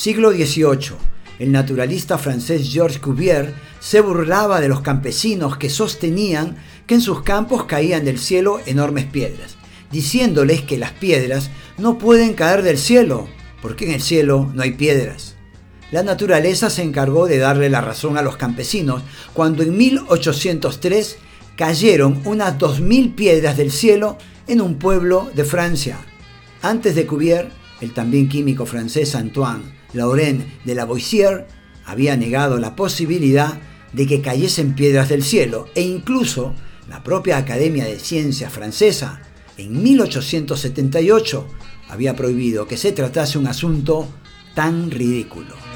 Siglo XVIII. El naturalista francés Georges Cuvier se burlaba de los campesinos que sostenían que en sus campos caían del cielo enormes piedras, diciéndoles que las piedras no pueden caer del cielo, porque en el cielo no hay piedras. La naturaleza se encargó de darle la razón a los campesinos cuando en 1803 cayeron unas 2.000 piedras del cielo en un pueblo de Francia. Antes de Cuvier, el también químico francés Antoine Laurent de Lavoisier había negado la posibilidad de que cayesen piedras del cielo e incluso la propia Academia de Ciencias francesa en 1878 había prohibido que se tratase un asunto tan ridículo.